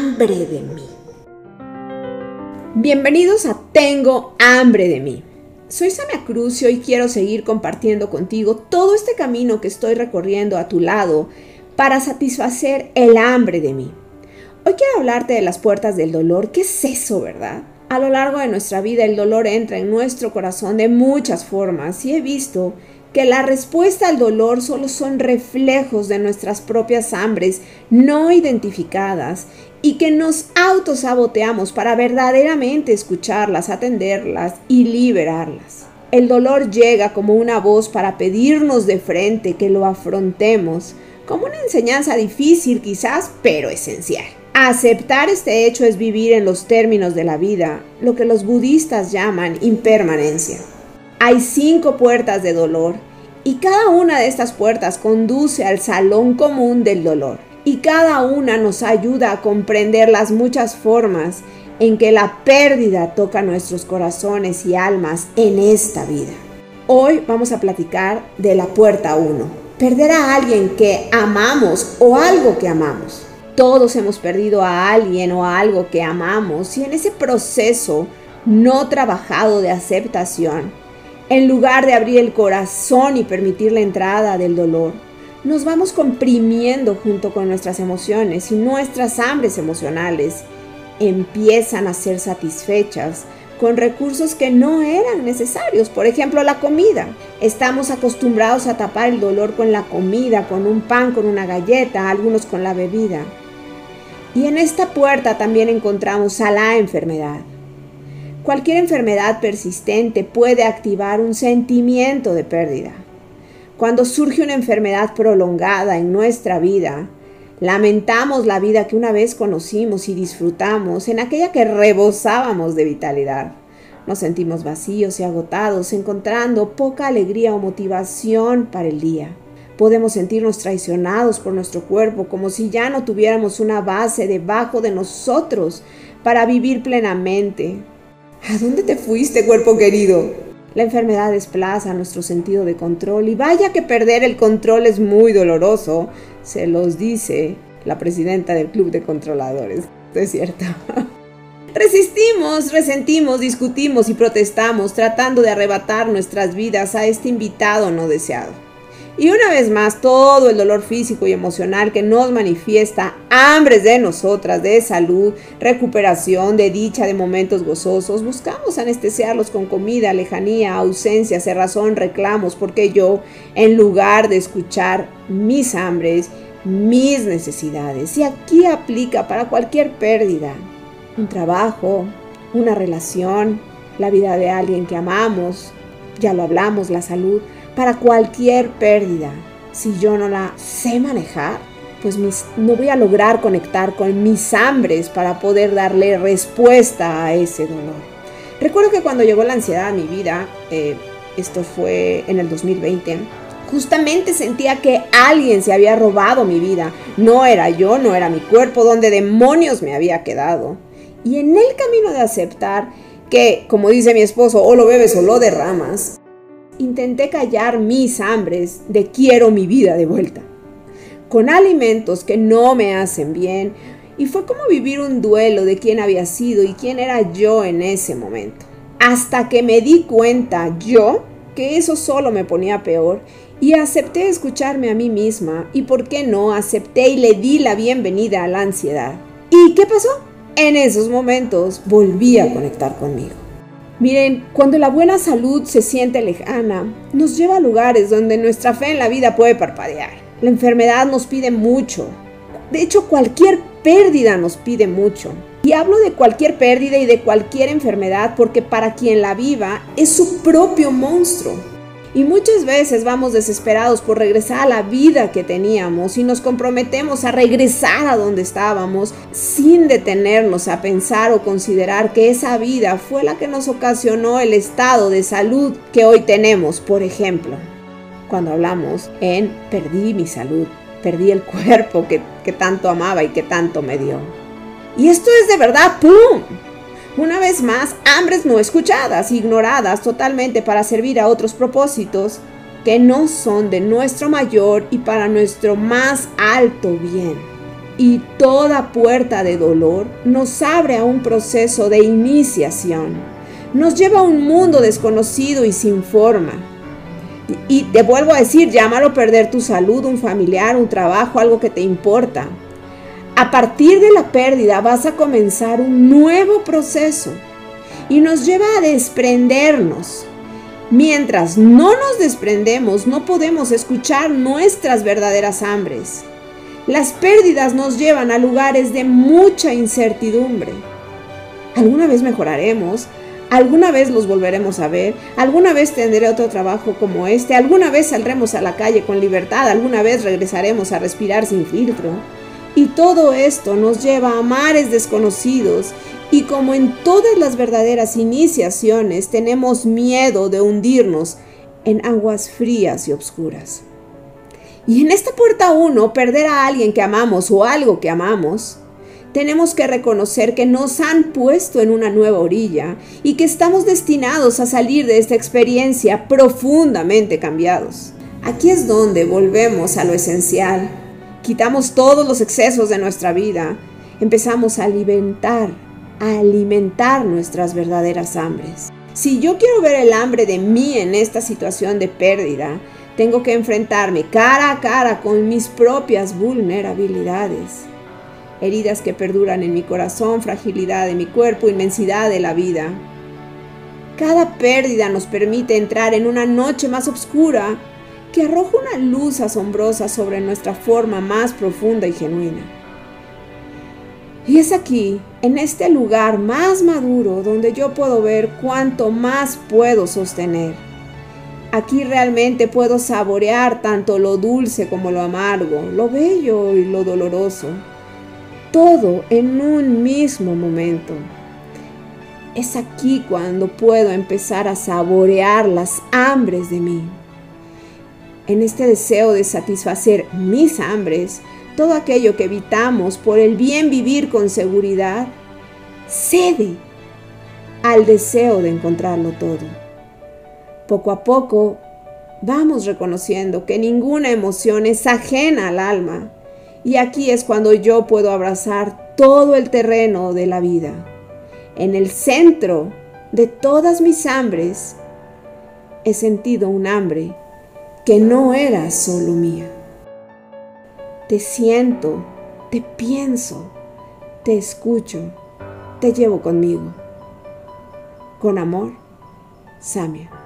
hambre de mí. Bienvenidos a Tengo hambre de mí. Soy Samia Cruz y quiero seguir compartiendo contigo todo este camino que estoy recorriendo a tu lado para satisfacer el hambre de mí. Hoy quiero hablarte de las puertas del dolor. ¿Qué es eso, verdad? A lo largo de nuestra vida el dolor entra en nuestro corazón de muchas formas y he visto que la respuesta al dolor solo son reflejos de nuestras propias hambres no identificadas y que nos autosaboteamos para verdaderamente escucharlas, atenderlas y liberarlas. El dolor llega como una voz para pedirnos de frente que lo afrontemos, como una enseñanza difícil quizás, pero esencial. Aceptar este hecho es vivir en los términos de la vida, lo que los budistas llaman impermanencia. Hay cinco puertas de dolor y cada una de estas puertas conduce al salón común del dolor. Y cada una nos ayuda a comprender las muchas formas en que la pérdida toca nuestros corazones y almas en esta vida. Hoy vamos a platicar de la puerta 1. Perder a alguien que amamos o algo que amamos. Todos hemos perdido a alguien o a algo que amamos y en ese proceso no trabajado de aceptación en lugar de abrir el corazón y permitir la entrada del dolor, nos vamos comprimiendo junto con nuestras emociones y nuestras hambres emocionales empiezan a ser satisfechas con recursos que no eran necesarios, por ejemplo la comida. Estamos acostumbrados a tapar el dolor con la comida, con un pan, con una galleta, algunos con la bebida. Y en esta puerta también encontramos a la enfermedad. Cualquier enfermedad persistente puede activar un sentimiento de pérdida. Cuando surge una enfermedad prolongada en nuestra vida, lamentamos la vida que una vez conocimos y disfrutamos, en aquella que rebosábamos de vitalidad. Nos sentimos vacíos y agotados, encontrando poca alegría o motivación para el día. Podemos sentirnos traicionados por nuestro cuerpo, como si ya no tuviéramos una base debajo de nosotros para vivir plenamente. ¿A dónde te fuiste, cuerpo querido? La enfermedad desplaza nuestro sentido de control y vaya que perder el control es muy doloroso, se los dice la presidenta del Club de Controladores. Es cierto. Resistimos, resentimos, discutimos y protestamos tratando de arrebatar nuestras vidas a este invitado no deseado. Y una vez más, todo el dolor físico y emocional que nos manifiesta hambres de nosotras, de salud, recuperación, de dicha, de momentos gozosos, buscamos anestesiarlos con comida, lejanía, ausencia, cerrazón, reclamos, porque yo, en lugar de escuchar mis hambres, mis necesidades, y aquí aplica para cualquier pérdida, un trabajo, una relación, la vida de alguien que amamos, ya lo hablamos, la salud, para cualquier pérdida. Si yo no la sé manejar, pues no voy a lograr conectar con mis hambres para poder darle respuesta a ese dolor. Recuerdo que cuando llegó la ansiedad a mi vida, eh, esto fue en el 2020, justamente sentía que alguien se había robado mi vida. No era yo, no era mi cuerpo, donde demonios me había quedado. Y en el camino de aceptar que, como dice mi esposo, o lo bebes o lo derramas, intenté callar mis hambres de quiero mi vida de vuelta, con alimentos que no me hacen bien, y fue como vivir un duelo de quién había sido y quién era yo en ese momento. Hasta que me di cuenta yo que eso solo me ponía peor y acepté escucharme a mí misma y por qué no acepté y le di la bienvenida a la ansiedad. ¿Y qué pasó? En esos momentos volví a conectar conmigo. Miren, cuando la buena salud se siente lejana, nos lleva a lugares donde nuestra fe en la vida puede parpadear. La enfermedad nos pide mucho. De hecho, cualquier pérdida nos pide mucho. Y hablo de cualquier pérdida y de cualquier enfermedad porque para quien la viva es su propio monstruo. Y muchas veces vamos desesperados por regresar a la vida que teníamos y nos comprometemos a regresar a donde estábamos sin detenernos a pensar o considerar que esa vida fue la que nos ocasionó el estado de salud que hoy tenemos, por ejemplo. Cuando hablamos en perdí mi salud, perdí el cuerpo que, que tanto amaba y que tanto me dio. Y esto es de verdad, ¡pum! Una vez más, hambres no escuchadas, ignoradas totalmente para servir a otros propósitos que no son de nuestro mayor y para nuestro más alto bien. y toda puerta de dolor nos abre a un proceso de iniciación. Nos lleva a un mundo desconocido y sin forma. Y te vuelvo a decir, llámalo perder tu salud, un familiar, un trabajo, algo que te importa. A partir de la pérdida vas a comenzar un nuevo proceso y nos lleva a desprendernos. Mientras no nos desprendemos, no podemos escuchar nuestras verdaderas hambres. Las pérdidas nos llevan a lugares de mucha incertidumbre. ¿Alguna vez mejoraremos? ¿Alguna vez los volveremos a ver? ¿Alguna vez tendré otro trabajo como este? ¿Alguna vez saldremos a la calle con libertad? ¿Alguna vez regresaremos a respirar sin filtro? Y todo esto nos lleva a mares desconocidos y como en todas las verdaderas iniciaciones tenemos miedo de hundirnos en aguas frías y oscuras. Y en esta puerta uno, perder a alguien que amamos o algo que amamos, tenemos que reconocer que nos han puesto en una nueva orilla y que estamos destinados a salir de esta experiencia profundamente cambiados. Aquí es donde volvemos a lo esencial. Quitamos todos los excesos de nuestra vida. Empezamos a alimentar a alimentar nuestras verdaderas hambres. Si yo quiero ver el hambre de mí en esta situación de pérdida, tengo que enfrentarme cara a cara con mis propias vulnerabilidades. Heridas que perduran en mi corazón, fragilidad de mi cuerpo, inmensidad de la vida. Cada pérdida nos permite entrar en una noche más oscura que arroja una luz asombrosa sobre nuestra forma más profunda y genuina. Y es aquí, en este lugar más maduro, donde yo puedo ver cuánto más puedo sostener. Aquí realmente puedo saborear tanto lo dulce como lo amargo, lo bello y lo doloroso. Todo en un mismo momento. Es aquí cuando puedo empezar a saborear las hambres de mí. En este deseo de satisfacer mis hambres, todo aquello que evitamos por el bien vivir con seguridad, cede al deseo de encontrarlo todo. Poco a poco vamos reconociendo que ninguna emoción es ajena al alma y aquí es cuando yo puedo abrazar todo el terreno de la vida. En el centro de todas mis hambres he sentido un hambre que no era solo mía te siento, te pienso, te escucho, te llevo conmigo. Con amor, Samia.